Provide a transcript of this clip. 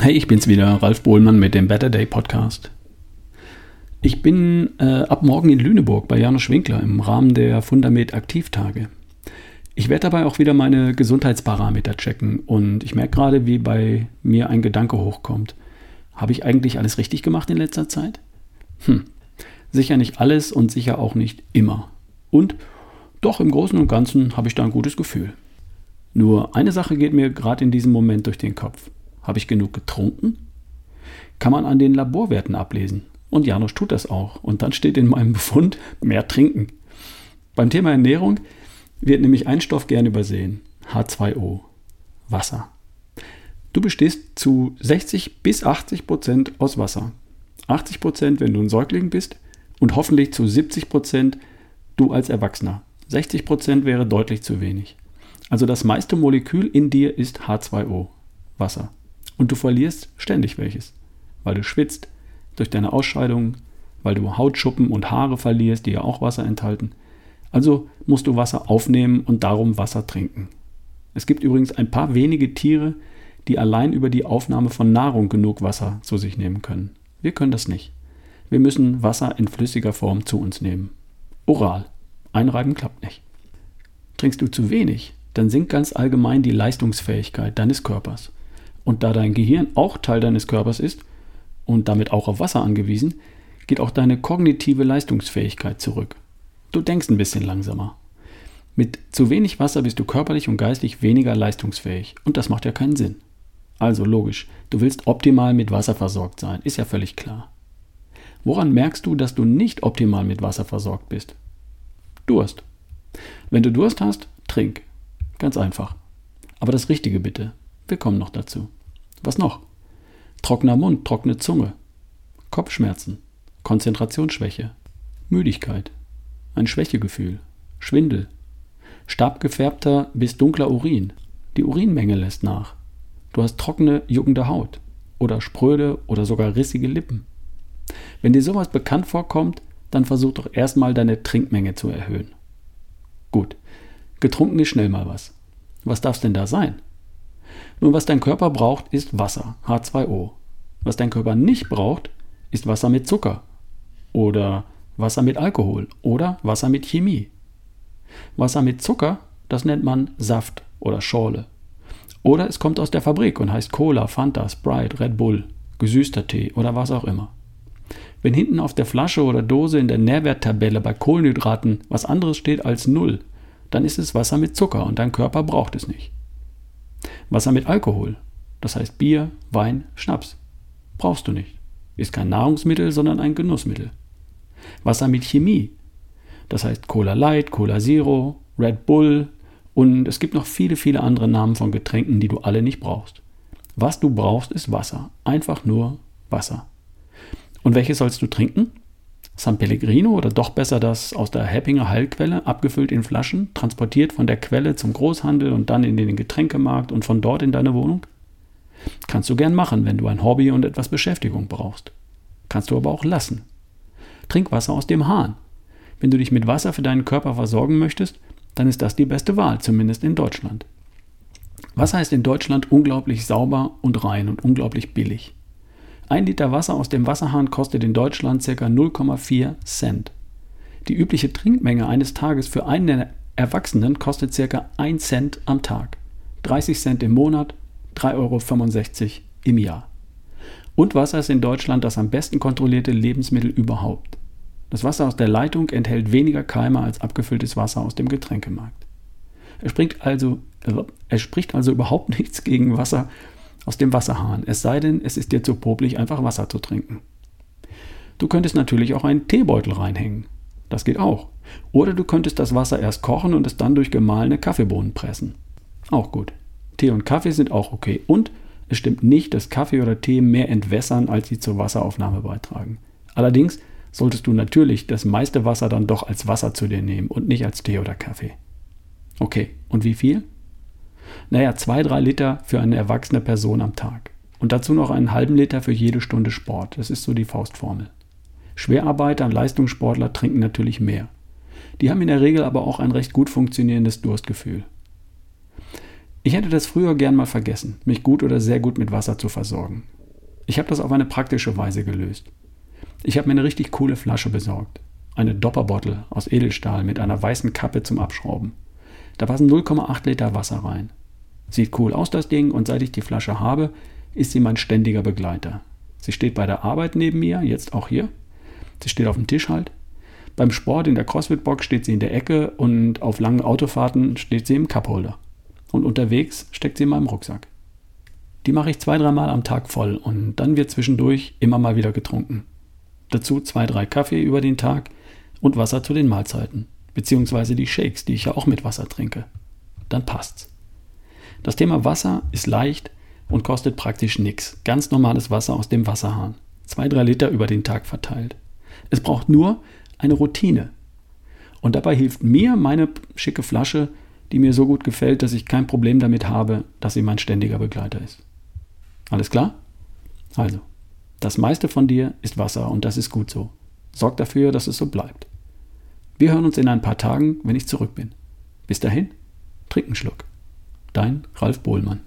bin's wieder, Ralf Bohlmann mit dem Better Day Podcast. Ich bin äh, ab morgen in Lüneburg bei Janusz Winkler im Rahmen der Fundament Aktivtage. Ich werde dabei auch wieder meine Gesundheitsparameter checken und ich merke gerade, wie bei mir ein Gedanke hochkommt. Habe ich eigentlich alles richtig gemacht in letzter Zeit? Hm, sicher nicht alles und sicher auch nicht immer. Und doch im Großen und Ganzen habe ich da ein gutes Gefühl. Nur eine Sache geht mir gerade in diesem Moment durch den Kopf. Habe ich genug getrunken? Kann man an den Laborwerten ablesen. Und Janusz tut das auch. Und dann steht in meinem Befund mehr trinken. Beim Thema Ernährung wird nämlich ein Stoff gern übersehen. H2O. Wasser. Du bestehst zu 60 bis 80 Prozent aus Wasser. 80 Prozent, wenn du ein Säugling bist und hoffentlich zu 70 Prozent du als Erwachsener. 60 Prozent wäre deutlich zu wenig. Also das meiste Molekül in dir ist H2O, Wasser. Und du verlierst ständig welches, weil du schwitzt, durch deine Ausscheidungen, weil du Hautschuppen und Haare verlierst, die ja auch Wasser enthalten. Also musst du Wasser aufnehmen und darum Wasser trinken. Es gibt übrigens ein paar wenige Tiere, die allein über die Aufnahme von Nahrung genug Wasser zu sich nehmen können. Wir können das nicht. Wir müssen Wasser in flüssiger Form zu uns nehmen. Oral. Einreiben klappt nicht. Trinkst du zu wenig, dann sinkt ganz allgemein die Leistungsfähigkeit deines Körpers. Und da dein Gehirn auch Teil deines Körpers ist und damit auch auf Wasser angewiesen, geht auch deine kognitive Leistungsfähigkeit zurück. Du denkst ein bisschen langsamer. Mit zu wenig Wasser bist du körperlich und geistig weniger leistungsfähig und das macht ja keinen Sinn. Also logisch, du willst optimal mit Wasser versorgt sein, ist ja völlig klar. Woran merkst du, dass du nicht optimal mit Wasser versorgt bist? Durst. Wenn du Durst hast, trink. Ganz einfach. Aber das Richtige bitte. Wir kommen noch dazu. Was noch? Trockener Mund, trockene Zunge, Kopfschmerzen, Konzentrationsschwäche, Müdigkeit, ein Schwächegefühl, Schwindel, stabgefärbter bis dunkler Urin. Die Urinmenge lässt nach. Du hast trockene, juckende Haut oder spröde oder sogar rissige Lippen. Wenn dir sowas bekannt vorkommt, dann versuch doch erstmal deine Trinkmenge zu erhöhen. Gut, getrunken ist schnell mal was. Was darf's denn da sein? Nun, was dein Körper braucht, ist Wasser, H2O. Was dein Körper nicht braucht, ist Wasser mit Zucker oder Wasser mit Alkohol oder Wasser mit Chemie. Wasser mit Zucker, das nennt man Saft oder Schorle. Oder es kommt aus der Fabrik und heißt Cola, Fanta, Sprite, Red Bull, gesüßter Tee oder was auch immer. Wenn hinten auf der Flasche oder Dose in der Nährwerttabelle bei Kohlenhydraten was anderes steht als Null, dann ist es Wasser mit Zucker und dein Körper braucht es nicht. Wasser mit Alkohol, das heißt Bier, Wein, Schnaps. Brauchst du nicht. Ist kein Nahrungsmittel, sondern ein Genussmittel. Wasser mit Chemie, das heißt Cola Light, Cola Zero, Red Bull und es gibt noch viele, viele andere Namen von Getränken, die du alle nicht brauchst. Was du brauchst, ist Wasser. Einfach nur Wasser. Und welches sollst du trinken? San Pellegrino oder doch besser das aus der Heppinger Heilquelle, abgefüllt in Flaschen, transportiert von der Quelle zum Großhandel und dann in den Getränkemarkt und von dort in deine Wohnung? Kannst du gern machen, wenn du ein Hobby und etwas Beschäftigung brauchst. Kannst du aber auch lassen. Trink Wasser aus dem Hahn. Wenn du dich mit Wasser für deinen Körper versorgen möchtest, dann ist das die beste Wahl, zumindest in Deutschland. Wasser ist in Deutschland unglaublich sauber und rein und unglaublich billig. Ein Liter Wasser aus dem Wasserhahn kostet in Deutschland ca. 0,4 Cent. Die übliche Trinkmenge eines Tages für einen Erwachsenen kostet ca. 1 Cent am Tag. 30 Cent im Monat, 3,65 Euro im Jahr. Und Wasser ist in Deutschland das am besten kontrollierte Lebensmittel überhaupt. Das Wasser aus der Leitung enthält weniger Keime als abgefülltes Wasser aus dem Getränkemarkt. Es spricht also, es spricht also überhaupt nichts gegen Wasser aus dem Wasserhahn, es sei denn, es ist dir zu popelig, einfach Wasser zu trinken. Du könntest natürlich auch einen Teebeutel reinhängen. Das geht auch. Oder du könntest das Wasser erst kochen und es dann durch gemahlene Kaffeebohnen pressen. Auch gut. Tee und Kaffee sind auch okay. Und es stimmt nicht, dass Kaffee oder Tee mehr entwässern, als sie zur Wasseraufnahme beitragen. Allerdings solltest du natürlich das meiste Wasser dann doch als Wasser zu dir nehmen und nicht als Tee oder Kaffee. Okay, und wie viel? Naja, zwei, drei Liter für eine erwachsene Person am Tag. Und dazu noch einen halben Liter für jede Stunde Sport. Das ist so die Faustformel. Schwerarbeiter und Leistungssportler trinken natürlich mehr. Die haben in der Regel aber auch ein recht gut funktionierendes Durstgefühl. Ich hätte das früher gern mal vergessen, mich gut oder sehr gut mit Wasser zu versorgen. Ich habe das auf eine praktische Weise gelöst. Ich habe mir eine richtig coole Flasche besorgt. Eine Dopperbottle aus Edelstahl mit einer weißen Kappe zum Abschrauben. Da passen 0,8 Liter Wasser rein. Sieht cool aus, das Ding, und seit ich die Flasche habe, ist sie mein ständiger Begleiter. Sie steht bei der Arbeit neben mir, jetzt auch hier. Sie steht auf dem Tisch halt. Beim Sport in der CrossFit-Box steht sie in der Ecke und auf langen Autofahrten steht sie im Cupholder. Und unterwegs steckt sie in meinem Rucksack. Die mache ich zwei, dreimal am Tag voll und dann wird zwischendurch immer mal wieder getrunken. Dazu zwei, drei Kaffee über den Tag und Wasser zu den Mahlzeiten, beziehungsweise die Shakes, die ich ja auch mit Wasser trinke. Dann passt's. Das Thema Wasser ist leicht und kostet praktisch nichts. Ganz normales Wasser aus dem Wasserhahn. Zwei, drei Liter über den Tag verteilt. Es braucht nur eine Routine. Und dabei hilft mir meine schicke Flasche, die mir so gut gefällt, dass ich kein Problem damit habe, dass sie mein ständiger Begleiter ist. Alles klar? Also, das meiste von dir ist Wasser und das ist gut so. Sorg dafür, dass es so bleibt. Wir hören uns in ein paar Tagen, wenn ich zurück bin. Bis dahin, trink einen Schluck. Dein Ralf Bohlmann.